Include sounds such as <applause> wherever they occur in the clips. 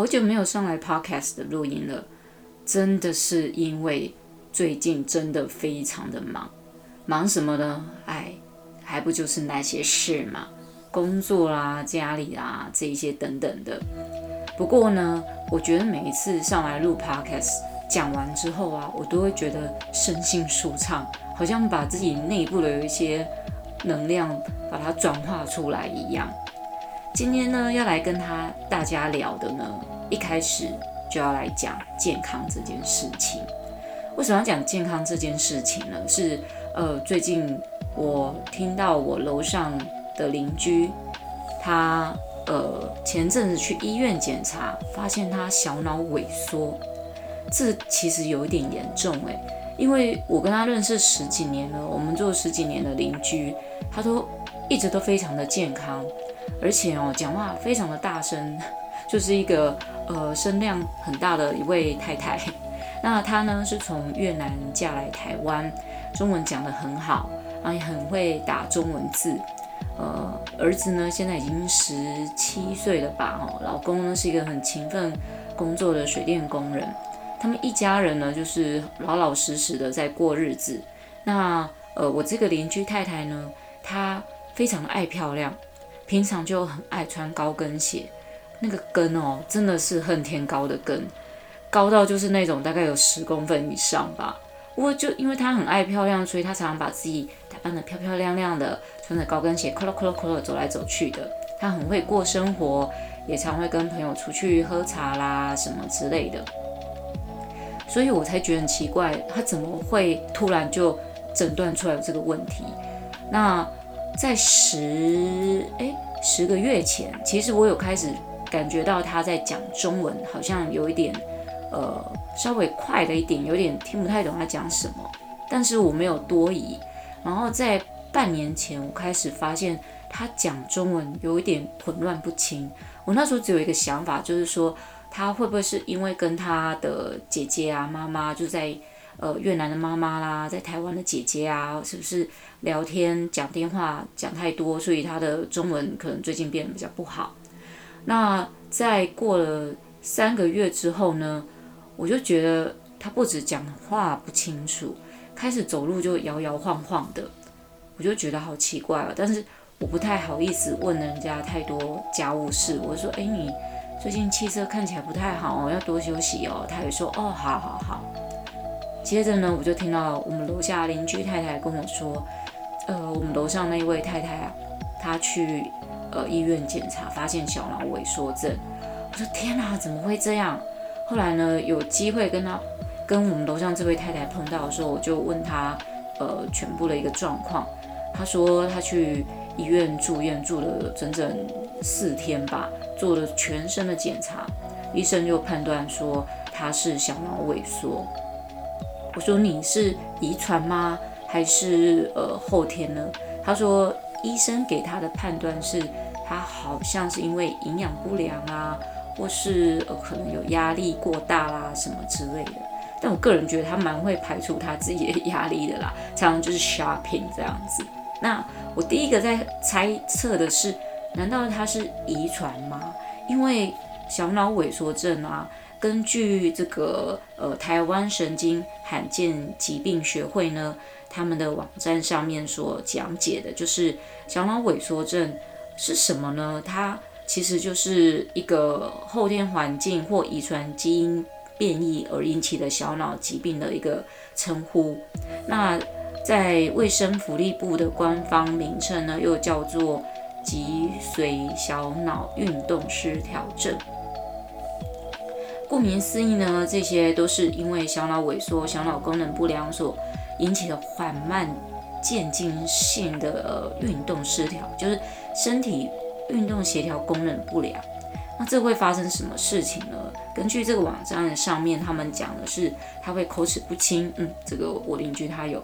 好久没有上来 Podcast 的录音了，真的是因为最近真的非常的忙，忙什么呢？哎，还不就是那些事嘛，工作啦、家里啊这一些等等的。不过呢，我觉得每一次上来录 Podcast 讲完之后啊，我都会觉得身心舒畅，好像把自己内部的有一些能量把它转化出来一样。今天呢，要来跟他大家聊的呢，一开始就要来讲健康这件事情。为什么要讲健康这件事情呢？是呃，最近我听到我楼上的邻居，他呃前阵子去医院检查，发现他小脑萎缩，这其实有一点严重诶，因为我跟他认识十几年了，我们做十几年的邻居，他都一直都非常的健康。而且哦，讲话非常的大声，<laughs> 就是一个呃声量很大的一位太太。<laughs> 那她呢是从越南嫁来台湾，中文讲得很好，啊也很会打中文字。呃，儿子呢现在已经十七岁了吧？哦，老公呢是一个很勤奋工作的水电工人。他们一家人呢就是老老实实的在过日子。那呃，我这个邻居太太呢，她非常爱漂亮。平常就很爱穿高跟鞋，那个跟哦，真的是恨天高的跟，高到就是那种大概有十公分以上吧。不过就因为她很爱漂亮，所以她常常把自己打扮得漂漂亮亮的，穿着高跟鞋，咯咯咯咯咯走来走去的。她很会过生活，也常会跟朋友出去喝茶啦什么之类的。所以我才觉得很奇怪，她怎么会突然就诊断出来这个问题？那。在十诶十个月前，其实我有开始感觉到他在讲中文，好像有一点呃稍微快了一点，有点听不太懂他讲什么。但是我没有多疑。然后在半年前，我开始发现他讲中文有一点混乱不清。我那时候只有一个想法，就是说他会不会是因为跟他的姐姐啊、妈妈就在。呃，越南的妈妈啦，在台湾的姐姐啊，是不是聊天讲电话讲太多，所以她的中文可能最近变得比较不好。那在过了三个月之后呢，我就觉得她不止讲话不清楚，开始走路就摇摇晃晃的，我就觉得好奇怪了。但是我不太好意思问人家太多家务事，我说：“哎，你最近气色看起来不太好哦，要多休息哦。”她也说：“哦，好好好。”接着呢，我就听到我们楼下邻居太太跟我说，呃，我们楼上那一位太太啊，她去呃医院检查，发现小脑萎缩症。我说天哪，怎么会这样？后来呢，有机会跟她跟我们楼上这位太太碰到的时候，我就问她呃全部的一个状况。她说她去医院住院住了整整四天吧，做了全身的检查，医生就判断说她是小脑萎缩。我说你是遗传吗？还是呃后天呢？他说医生给他的判断是，他好像是因为营养不良啊，或是呃可能有压力过大啦什么之类的。但我个人觉得他蛮会排除他自己的压力的啦，常常就是 shopping 这样子。那我第一个在猜测的是，难道他是遗传吗？因为小脑萎缩症啊。根据这个呃台湾神经罕见疾病学会呢，他们的网站上面所讲解的，就是小脑萎缩症是什么呢？它其实就是一个后天环境或遗传基因变异而引起的小脑疾病的一个称呼。那在卫生福利部的官方名称呢，又叫做脊髓小脑运动失调症。顾名思义呢，这些都是因为小脑萎缩、小脑功能不良所引起的缓慢渐进性的运动失调，就是身体运动协调功能不良。那这会发生什么事情呢？根据这个网站上面他们讲的是，他会口齿不清，嗯，这个我邻居他有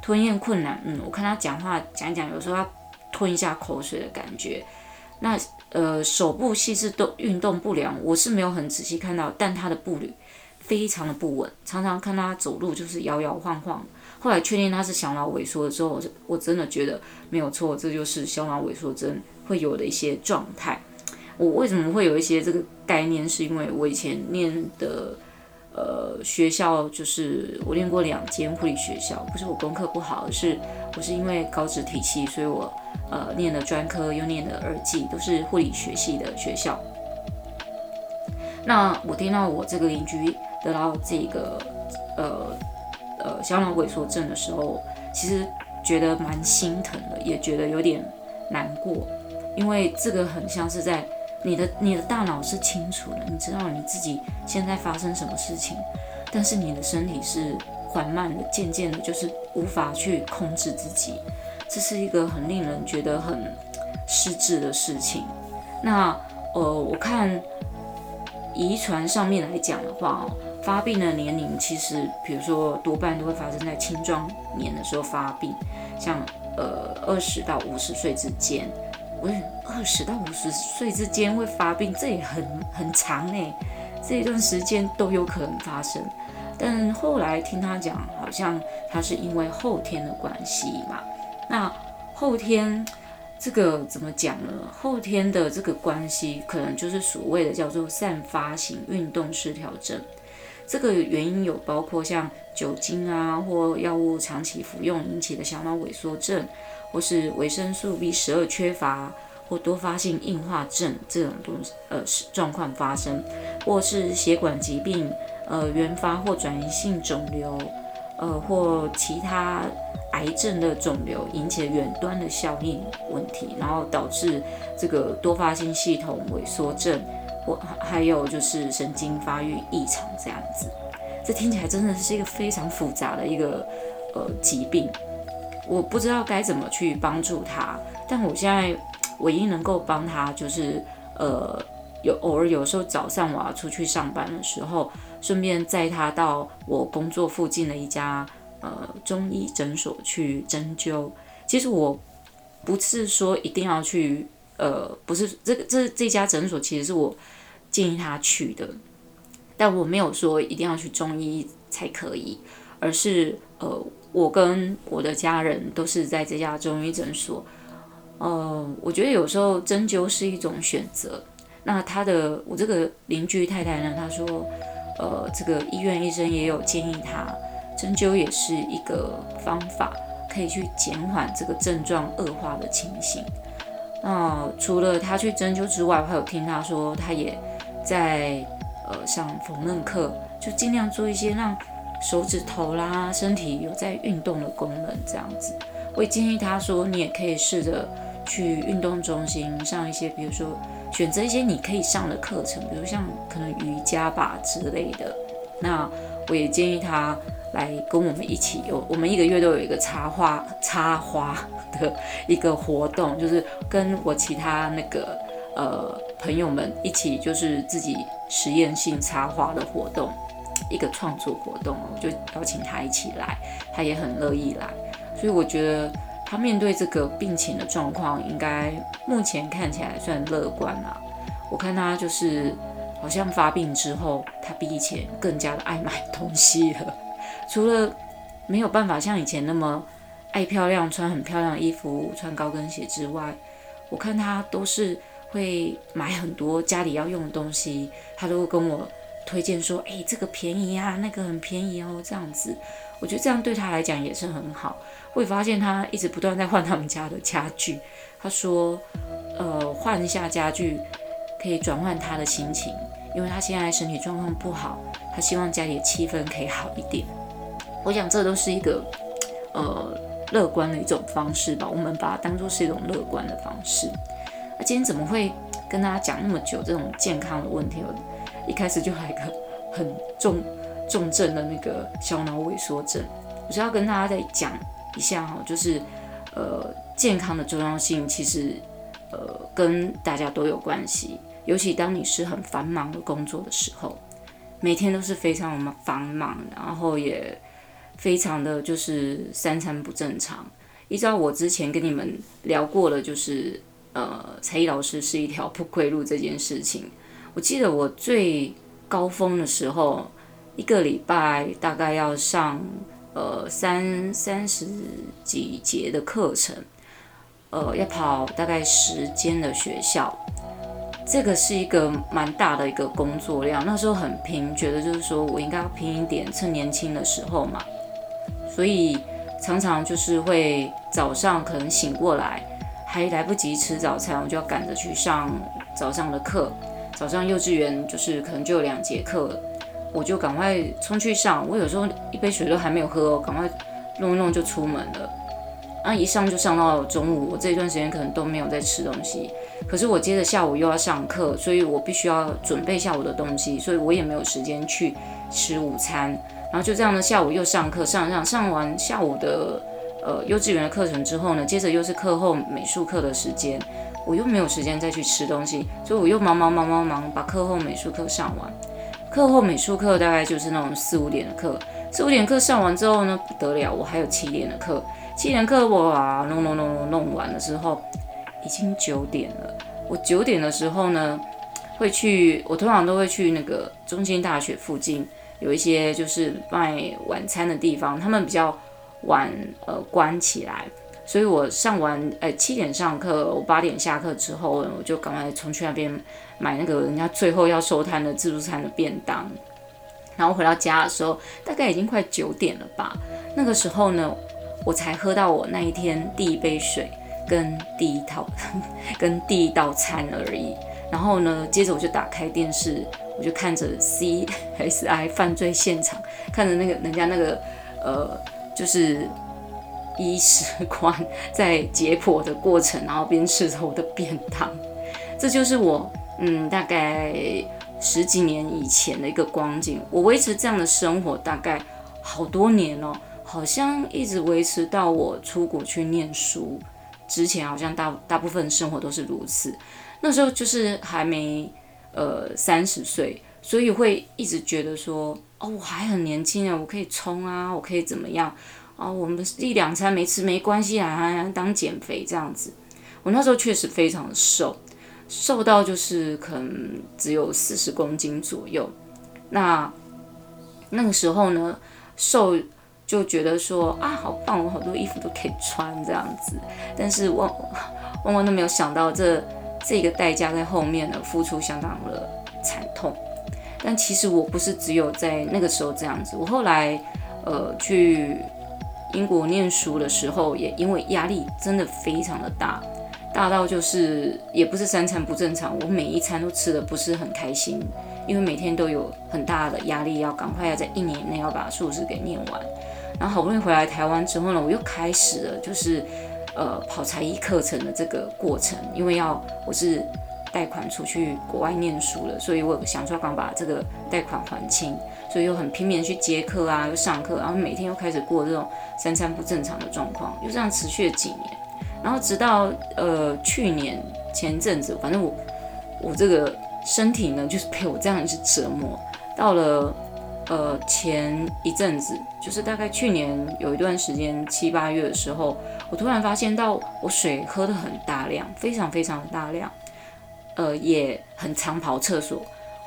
吞咽困难，嗯，我看他讲话讲讲，有时候要吞一下口水的感觉。那呃，手部细致动运动不良，我是没有很仔细看到，但他的步履非常的不稳，常常看他走路就是摇摇晃晃。后来确定他是小脑萎缩了之后，我我真的觉得没有错，这就是小脑萎缩症会有的一些状态。我为什么会有一些这个概念？是因为我以前念的呃学校，就是我念过两间护理学校，不是我功课不好，而是我是因为高职体系，所以我呃念的专科又念的二技，都是护理学系的学校。那我听到我这个邻居得到这个呃呃小脑萎缩症的时候，其实觉得蛮心疼的，也觉得有点难过，因为这个很像是在你的你的大脑是清楚的，你知道你自己现在发生什么事情，但是你的身体是缓慢的、渐渐的，就是无法去控制自己，这是一个很令人觉得很失智的事情。那呃，我看。遗传上面来讲的话，发病的年龄其实，比如说多半都会发生在青壮年的时候发病，像呃二十到五十岁之间。我，二十到五十岁之间会发病，这也很很长呢，这一段时间都有可能发生。但后来听他讲，好像他是因为后天的关系嘛，那后天。这个怎么讲呢？后天的这个关系，可能就是所谓的叫做散发型运动失调症。这个原因有包括像酒精啊，或药物长期服用引起的小脑萎缩症，或是维生素 B 十二缺乏，或多发性硬化症这种东西呃状况发生，或是血管疾病呃原发或转移性肿瘤呃或其他。癌症的肿瘤引起远端的效应问题，然后导致这个多发性系统萎缩症，或还有就是神经发育异常这样子。这听起来真的是一个非常复杂的一个呃疾病，我不知道该怎么去帮助他。但我现在唯一能够帮他就是呃有偶尔有时候早上我要出去上班的时候，顺便载他到我工作附近的一家。呃，中医诊所去针灸，其实我不是说一定要去，呃，不是这个这这家诊所其实是我建议他去的，但我没有说一定要去中医才可以，而是呃，我跟我的家人都是在这家中医诊所，呃，我觉得有时候针灸是一种选择。那他的我这个邻居太太呢，她说，呃，这个医院医生也有建议他。针灸也是一个方法，可以去减缓这个症状恶化的情形。那除了他去针灸之外，我还有听他说，他也在呃上缝纫课，就尽量做一些让手指头啦、身体有在运动的功能这样子。我也建议他说，你也可以试着去运动中心上一些，比如说选择一些你可以上的课程，比如像可能瑜伽吧之类的。那我也建议他。来跟我们一起有，我们一个月都有一个插花插花的一个活动，就是跟我其他那个呃朋友们一起，就是自己实验性插花的活动，一个创作活动，我就邀请他一起来，他也很乐意来，所以我觉得他面对这个病情的状况，应该目前看起来算乐观啦。我看他就是好像发病之后，他比以前更加的爱买东西了。<laughs> 除了没有办法像以前那么爱漂亮，穿很漂亮的衣服，穿高跟鞋之外，我看他都是会买很多家里要用的东西，他都会跟我推荐说：“哎，这个便宜啊，那个很便宜哦。”这样子，我觉得这样对他来讲也是很好。会发现他一直不断在换他们家的家具。他说：“呃，换一下家具可以转换他的心情，因为他现在身体状况不好，他希望家里的气氛可以好一点。”我想这都是一个，呃，乐观的一种方式吧。我们把它当做是一种乐观的方式。那今天怎么会跟大家讲那么久这种健康的问题？一开始就来个很重重症的那个小脑萎缩症。我是要跟大家再讲一下哈，就是呃，健康的重要性其实呃跟大家都有关系。尤其当你是很繁忙的工作的时候，每天都是非常我们繁忙，然后也。非常的就是三餐不正常，依照我之前跟你们聊过的，就是呃，才艺老师是一条不归路这件事情。我记得我最高峰的时候，一个礼拜大概要上呃三三十几节的课程，呃，要跑大概十间的学校，这个是一个蛮大的一个工作量。那时候很拼，觉得就是说我应该要拼一点，趁年轻的时候嘛。所以常常就是会早上可能醒过来，还来不及吃早餐，我就要赶着去上早上的课。早上幼稚园就是可能就有两节课，我就赶快冲去上。我有时候一杯水都还没有喝哦，赶快弄一弄就出门了。啊，一上就上到中午，我这一段时间可能都没有在吃东西。可是我接着下午又要上课，所以我必须要准备下午的东西，所以我也没有时间去吃午餐。然后就这样呢，下午又上课，上上上完下午的呃幼稚园的课程之后呢，接着又是课后美术课的时间，我又没有时间再去吃东西，所以我又忙忙忙忙忙把课后美术课上完。课后美术课大概就是那种四五点的课，四五点课上完之后呢，不得了，我还有七点的课。七点课我啊弄弄弄弄弄完了之后，已经九点了。我九点的时候呢，会去，我通常都会去那个中兴大学附近有一些就是卖晚餐的地方，他们比较晚呃关起来，所以我上完呃七点上课，我八点下课之后，我就赶快冲去那边买那个人家最后要收摊的自助餐的便当，然后回到家的时候，大概已经快九点了吧。那个时候呢。我才喝到我那一天第一杯水，跟第一套，<laughs> 跟第一道餐而已。然后呢，接着我就打开电视，我就看着 CSI 犯罪现场，看着那个人家那个呃，就是医师官在解剖的过程，然后边吃着我的便当。这就是我嗯，大概十几年以前的一个光景。我维持这样的生活大概好多年哦。好像一直维持到我出国去念书之前，好像大大部分生活都是如此。那时候就是还没呃三十岁，所以会一直觉得说，哦，我还很年轻啊，我可以冲啊，我可以怎么样哦？我们一两餐没吃没关系啊，当减肥这样子。我那时候确实非常瘦，瘦到就是可能只有四十公斤左右。那那个时候呢，瘦。就觉得说啊，好棒，我好多衣服都可以穿这样子，但是万万万都没有想到这这个代价在后面呢，付出相当的惨痛。但其实我不是只有在那个时候这样子，我后来呃去英国念书的时候，也因为压力真的非常的大，大到就是也不是三餐不正常，我每一餐都吃的不是很开心，因为每天都有很大的压力，要赶快要在一年内要把硕士给念完。然后好不容易回来台湾之后呢，我又开始了就是，呃，跑才艺课程的这个过程。因为要我是贷款出去国外念书了，所以我想说刚把这个贷款还清，所以又很拼命去接课啊，又上课，然后每天又开始过这种三餐不正常的状况，又这样持续了几年。然后直到呃去年前阵子，反正我我这个身体呢，就是被我这样一直折磨到了。呃，前一阵子就是大概去年有一段时间七八月的时候，我突然发现到我水喝得很大量，非常非常的大量，呃，也很常跑厕所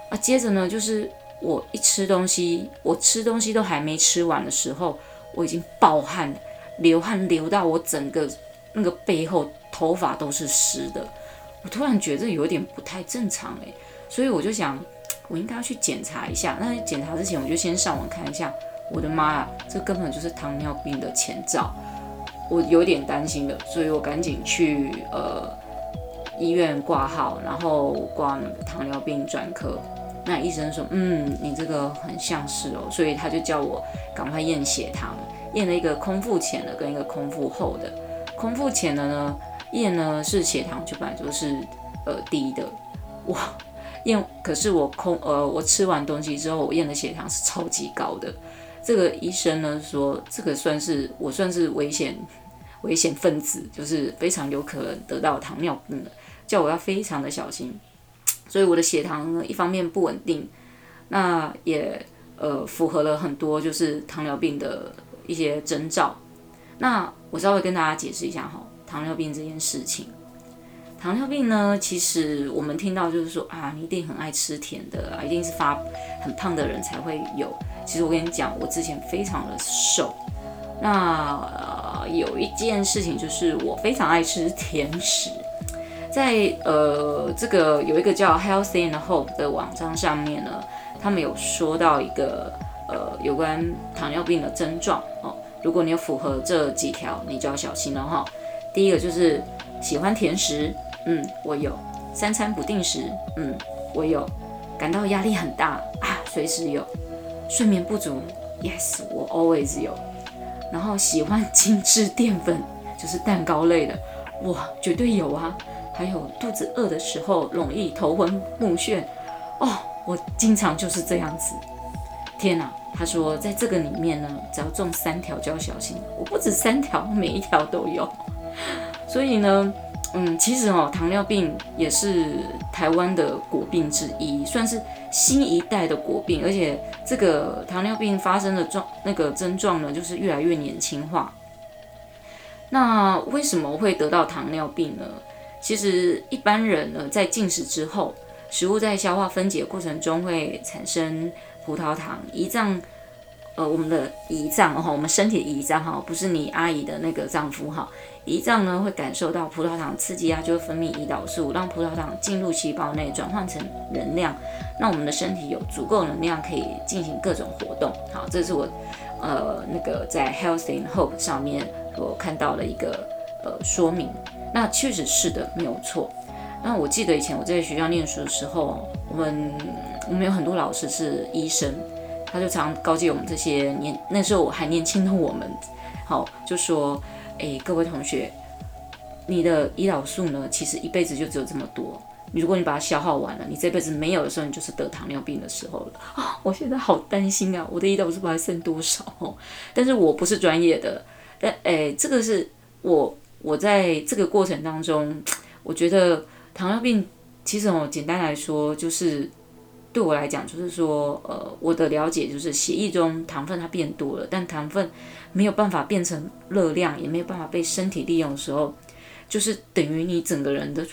啊。接着呢，就是我一吃东西，我吃东西都还没吃完的时候，我已经暴汗，流汗流到我整个那个背后头发都是湿的。我突然觉得有点不太正常诶，所以我就想。我应该要去检查一下。那检查之前，我就先上网看一下。我的妈呀，这根本就是糖尿病的前兆，我有点担心了，所以我赶紧去呃医院挂号，然后挂糖尿病专科。那医生说，嗯，你这个很像是哦，所以他就叫我赶快验血糖，验了一个空腹前的跟一个空腹后的。空腹前的呢，验呢是血糖就本来就是呃低的，哇。验，可是我空呃，我吃完东西之后，我验的血糖是超级高的。这个医生呢说，这个算是我算是危险危险分子，就是非常有可能得到糖尿病的，叫我要非常的小心。所以我的血糖呢，一方面不稳定，那也呃符合了很多就是糖尿病的一些征兆。那我稍微跟大家解释一下哈，糖尿病这件事情。糖尿病呢，其实我们听到就是说啊，你一定很爱吃甜的啊，一定是发很胖的人才会有。其实我跟你讲，我之前非常的瘦。那呃，有一件事情就是我非常爱吃甜食。在呃这个有一个叫 Healthy and Hope 的网站上面呢，他们有说到一个呃有关糖尿病的症状哦。如果你有符合这几条，你就要小心了哈。第一个就是喜欢甜食，嗯，我有；三餐不定时，嗯，我有；感到压力很大啊，随时有；睡眠不足，yes，我 always 有。然后喜欢精致淀粉，就是蛋糕类的，哇，绝对有啊。还有肚子饿的时候容易头昏目眩，哦，我经常就是这样子。天哪！他说，在这个里面呢，只要中三条就要小心。我不止三条，每一条都有。所以呢，嗯，其实哦，糖尿病也是台湾的国病之一，算是新一代的国病。而且这个糖尿病发生的状那个症状呢，就是越来越年轻化。那为什么会得到糖尿病呢？其实一般人呢，在进食之后，食物在消化分解过程中会产生。葡萄糖胰脏，呃，我们的胰脏哈，我们身体的胰脏哈，不是你阿姨的那个丈夫哈。胰脏呢会感受到葡萄糖刺激啊，就会分泌胰岛素，让葡萄糖进入细胞内转换成能量，让我们的身体有足够能量可以进行各种活动。好，这是我呃那个在 Healthy and Hope 上面我看到了一个呃说明。那确实是的，没有错。那我记得以前我在学校念书的时候，我们。我们有很多老师是医生，他就常告诫我们这些年那时候我还年轻的我们，好就说，哎，各位同学，你的胰岛素呢，其实一辈子就只有这么多。如果你把它消耗完了，你这辈子没有的时候，你就是得糖尿病的时候了啊！我现在好担心啊，我的胰岛素还剩多少？但是我不是专业的，但哎，这个是我我在这个过程当中，我觉得糖尿病其实哦，简单来说就是。对我来讲，就是说，呃，我的了解就是血液中糖分它变多了，但糖分没有办法变成热量，也没有办法被身体利用的时候，就是等于你整个人的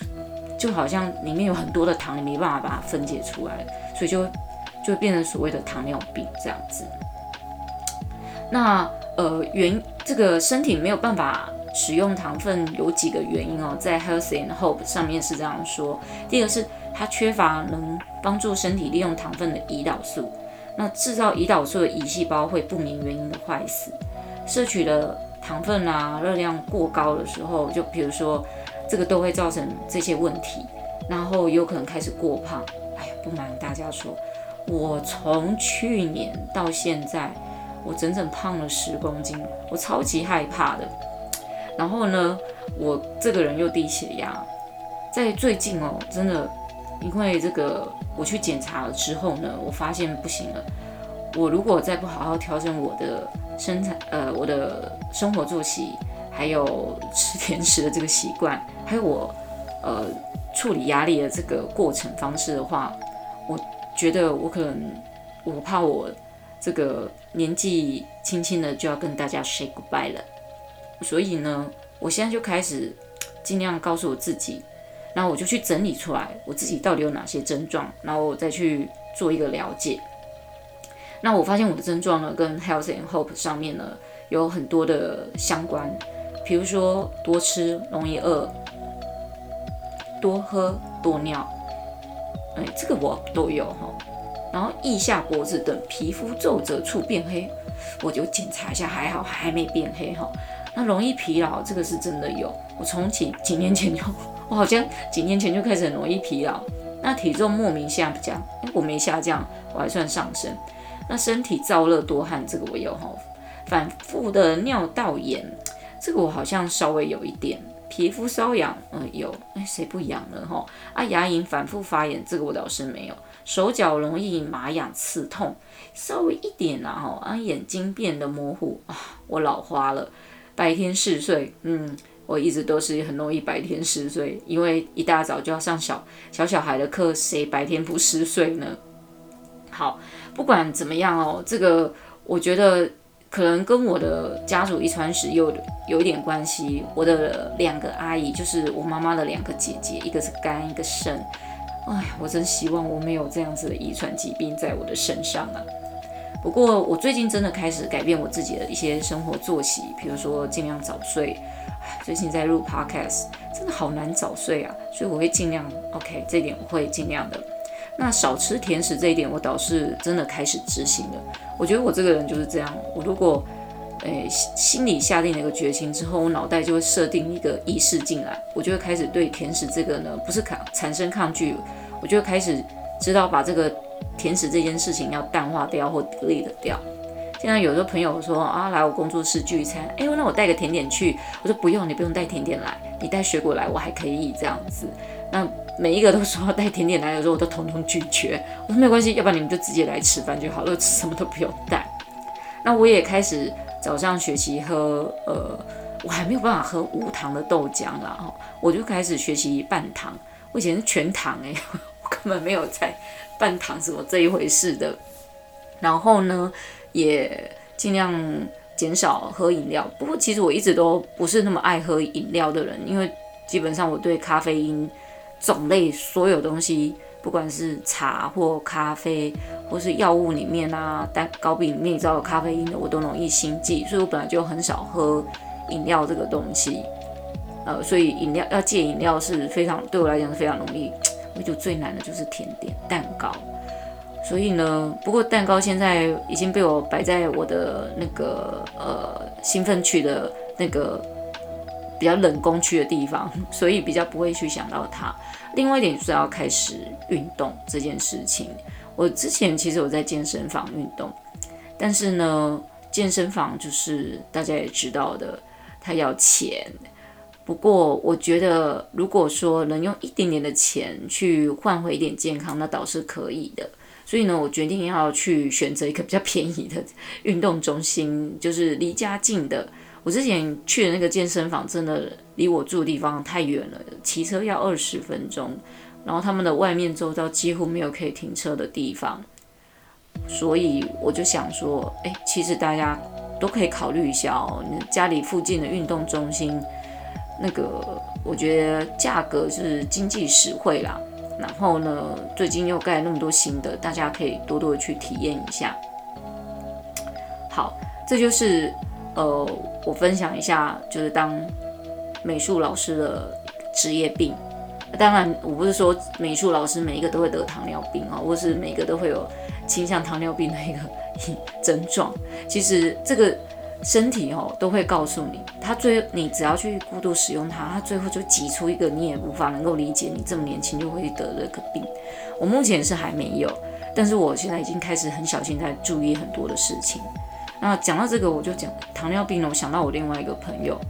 就好像里面有很多的糖，你没办法把它分解出来，所以就就变成所谓的糖尿病这样子。那呃，原这个身体没有办法使用糖分有几个原因哦，在 Healthy and Hope 上面是这样说，第一个是。它缺乏能帮助身体利用糖分的胰岛素，那制造胰岛素的胰细胞会不明原因的坏死。摄取的糖分啊，热量过高的时候，就比如说这个都会造成这些问题，然后有可能开始过胖。哎呀，不瞒大家说，我从去年到现在，我整整胖了十公斤，我超级害怕的。然后呢，我这个人又低血压，在最近哦，真的。因为这个，我去检查了之后呢，我发现不行了。我如果再不好好调整我的生产，呃，我的生活作息，还有吃甜食的这个习惯，还有我呃处理压力的这个过程方式的话，我觉得我可能，我怕我这个年纪轻轻的就要跟大家 say goodbye 了。所以呢，我现在就开始尽量告诉我自己。然后我就去整理出来，我自己到底有哪些症状，然后我再去做一个了解。那我发现我的症状呢，跟 health and Hope 上面呢有很多的相关，比如说多吃容易饿，多喝多尿，哎，这个我都有哈。然后腋下脖子等皮肤皱褶处变黑，我就检查一下，还好还没变黑哈。那容易疲劳，这个是真的有，我从几几年前就。我好像几年前就开始很容易疲劳，那体重莫名下降，我没下降，我还算上升。那身体燥热多汗，这个我有哈。反复的尿道炎，这个我好像稍微有一点。皮肤瘙痒，嗯，有，哎，谁不痒了哈？啊，牙龈反复发炎，这个我倒是没有。手脚容易麻痒刺痛，稍微一点啦哈。啊，眼睛变得模糊啊，我老花了。白天嗜睡，嗯。我一直都是很容易白天嗜睡，因为一大早就要上小小小孩的课，谁白天不嗜睡呢？好，不管怎么样哦，这个我觉得可能跟我的家族遗传史有有一点关系。我的两个阿姨，就是我妈妈的两个姐姐，一个是肝，一个肾。哎，我真希望我没有这样子的遗传疾病在我的身上啊。不过我最近真的开始改变我自己的一些生活作息，比如说尽量早睡。最近在录 podcast，真的好难早睡啊，所以我会尽量 OK，这一点我会尽量的。那少吃甜食这一点，我倒是真的开始执行了。我觉得我这个人就是这样，我如果诶心里下定了一个决心之后，我脑袋就会设定一个仪式进来，我就会开始对甜食这个呢，不是抗产生抗拒，我就会开始知道把这个甜食这件事情要淡化掉或隔离的掉。现在有的朋友说啊，来我工作室聚餐，哎，那我带个甜点去。我说不用，你不用带甜点来，你带水果来，我还可以这样子。那每一个都说要带甜点来的时候，我都统统拒绝。我说没关系，要不然你们就直接来吃饭就好了，什么都不用带。那我也开始早上学习喝，呃，我还没有办法喝无糖的豆浆啦，我就开始学习半糖。我以前是全糖哎，<laughs> 我根本没有在半糖什么这一回事的。然后呢，也尽量减少喝饮料。不过其实我一直都不是那么爱喝饮料的人，因为基本上我对咖啡因种类所有东西，不管是茶或咖啡，或是药物里面啊，蛋糕饼里面你知道有咖啡因的，我都容易心悸，所以我本来就很少喝饮料这个东西。呃，所以饮料要戒饮料是非常对我来讲是非常容易。我就最难的就是甜点蛋糕。所以呢，不过蛋糕现在已经被我摆在我的那个呃兴奋区的那个比较冷宫区的地方，所以比较不会去想到它。另外一点就是要开始运动这件事情。我之前其实有在健身房运动，但是呢，健身房就是大家也知道的，它要钱。不过我觉得，如果说能用一点点的钱去换回一点健康，那倒是可以的。所以呢，我决定要去选择一个比较便宜的运动中心，就是离家近的。我之前去的那个健身房，真的离我住的地方太远了，骑车要二十分钟。然后他们的外面周遭几乎没有可以停车的地方，所以我就想说，哎，其实大家都可以考虑一下哦，你家里附近的运动中心，那个我觉得价格是经济实惠啦。然后呢，最近又盖那么多新的，大家可以多多的去体验一下。好，这就是呃，我分享一下，就是当美术老师的职业病。当然，我不是说美术老师每一个都会得糖尿病啊，或是每一个都会有倾向糖尿病的一个 <laughs> 症状。其实这个。身体哦都会告诉你，他最你只要去过度使用它，它最后就挤出一个你也无法能够理解，你这么年轻就会得这个病。我目前是还没有，但是我现在已经开始很小心在注意很多的事情。那讲到这个，我就讲糖尿病呢，我想到我另外一个朋友，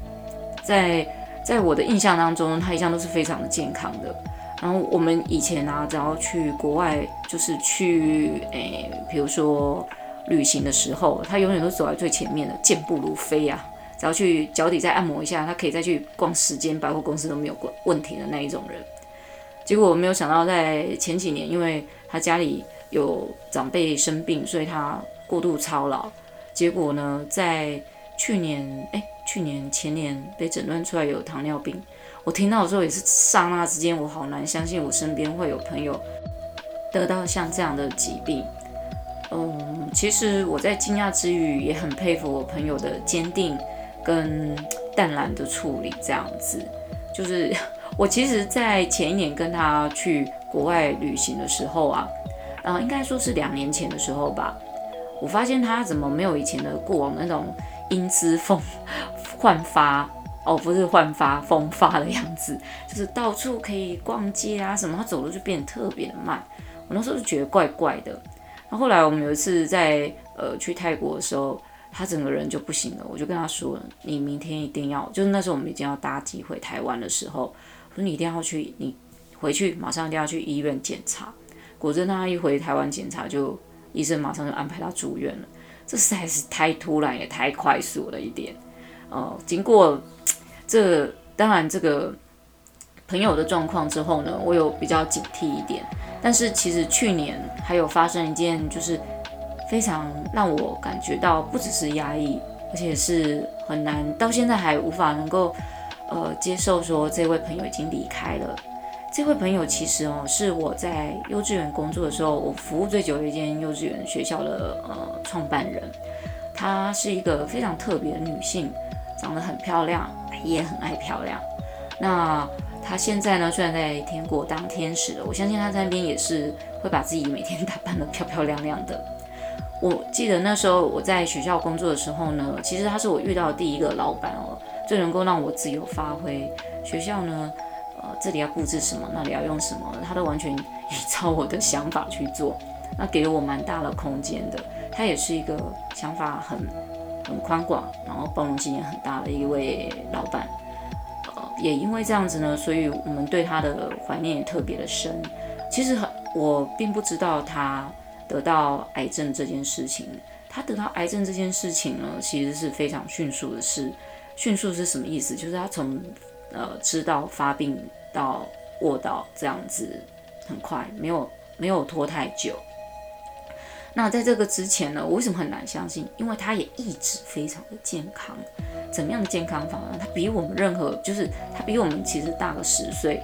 在在我的印象当中，他一向都是非常的健康的。然后我们以前啊，只要去国外，就是去诶，比如说。旅行的时候，他永远都走在最前面的，健步如飞啊！只要去脚底再按摩一下，他可以再去逛十间百货公司都没有问题的那一种人。结果我没有想到，在前几年，因为他家里有长辈生病，所以他过度操劳。结果呢，在去年，哎，去年前年被诊断出来有糖尿病。我听到的时候也是刹那之间，我好难相信我身边会有朋友得到像这样的疾病。嗯，其实我在惊讶之余，也很佩服我朋友的坚定跟淡然的处理。这样子，就是 <laughs> 我其实，在前一年跟他去国外旅行的时候啊，呃，应该说是两年前的时候吧，我发现他怎么没有以前的过往那种英姿风焕发哦，不是焕发风发的样子，就是到处可以逛街啊什么，他走路就变得特别的慢。我那时候就觉得怪怪的。那后来我们有一次在呃去泰国的时候，他整个人就不行了。我就跟他说：“你明天一定要，就是那时候我们已经要搭机回台湾的时候，我说你一定要去，你回去马上一定要去医院检查。”果真，他一回台湾检查，就医生马上就安排他住院了。这实在是太突然也太快速了一点。呃，经过这当然这个朋友的状况之后呢，我有比较警惕一点。但是其实去年还有发生一件，就是非常让我感觉到不只是压抑，而且是很难，到现在还无法能够呃接受说这位朋友已经离开了。这位朋友其实哦是我在幼稚园工作的时候，我服务最久的一间幼稚园学校的呃创办人，她是一个非常特别的女性，长得很漂亮，也很爱漂亮。那她现在呢，虽然在天国当天使了，我相信她在那边也是会把自己每天打扮得漂漂亮亮的。我记得那时候我在学校工作的时候呢，其实她是我遇到的第一个老板哦，最能够让我自由发挥。学校呢，呃，这里要布置什么，那里要用什么，他都完全依照我的想法去做，那给了我蛮大的空间的。他也是一个想法很很宽广，然后包容性也很大的一位老板。呃也因为这样子呢，所以我们对他的怀念也特别的深。其实很，我并不知道他得到癌症这件事情。他得到癌症这件事情呢，其实是非常迅速的事。迅速是什么意思？就是他从呃知道发病到卧倒这样子很快，没有没有拖太久。那在这个之前呢，我为什么很难相信？因为他也一直非常的健康。怎么样的健康法呢？他比我们任何，就是他比我们其实大个十岁。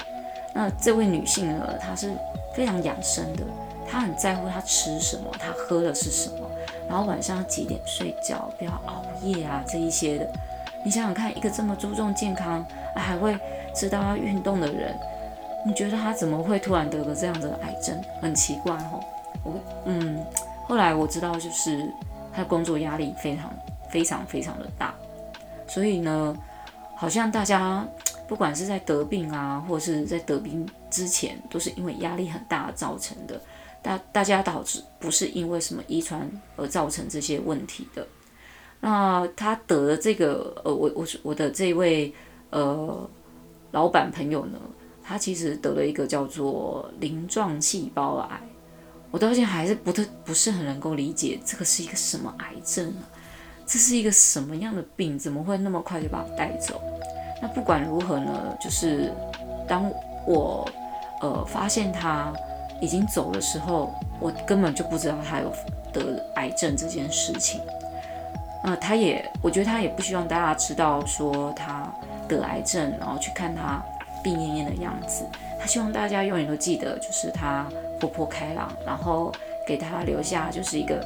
那这位女性呢，她是非常养生的，她很在乎她吃什么，她喝的是什么，然后晚上几点睡觉，不要熬夜啊这一些的。你想想看，一个这么注重健康，还会知道要运动的人，你觉得他怎么会突然得了这样的癌症？很奇怪哦。我嗯，后来我知道，就是他工作压力非常非常非常的大。所以呢，好像大家不管是在得病啊，或者是在得病之前，都是因为压力很大造成的。大大家导致不是因为什么遗传而造成这些问题的。那他得了这个，呃，我我我的这位呃老板朋友呢，他其实得了一个叫做鳞状细胞癌。我到现在还是不特不是很能够理解这个是一个什么癌症啊。这是一个什么样的病？怎么会那么快就把他带走？那不管如何呢，就是当我呃发现他已经走的时候，我根本就不知道他有得癌症这件事情。那他也，我觉得他也不希望大家知道说他得癌症，然后去看他病恹恹的样子。他希望大家永远都记得，就是他活泼开朗，然后给他留下就是一个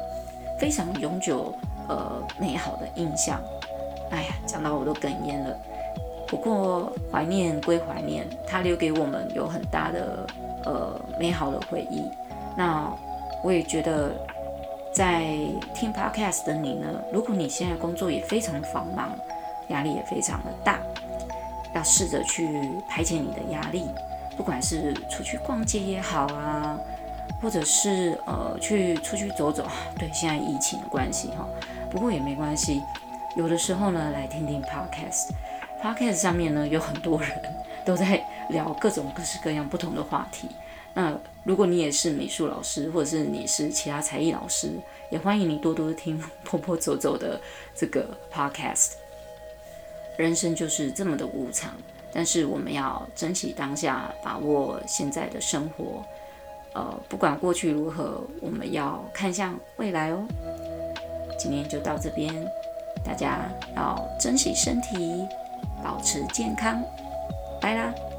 非常永久。呃，美好的印象，哎呀，讲到我都哽咽了。不过怀念归怀念，他留给我们有很大的呃美好的回忆。那我也觉得，在听 Podcast 的你呢，如果你现在工作也非常繁忙，压力也非常的大，要试着去排解你的压力，不管是出去逛街也好啊，或者是呃去出去走走。对，现在疫情的关系哈。不过也没关系，有的时候呢，来听听 podcast，podcast 上面呢有很多人都在聊各种各式各样不同的话题。那如果你也是美术老师，或者是你是其他才艺老师，也欢迎你多多听婆婆走走的这个 podcast。人生就是这么的无常，但是我们要珍惜当下，把握现在的生活。呃，不管过去如何，我们要看向未来哦。今天就到这边，大家要珍惜身体，保持健康，拜啦。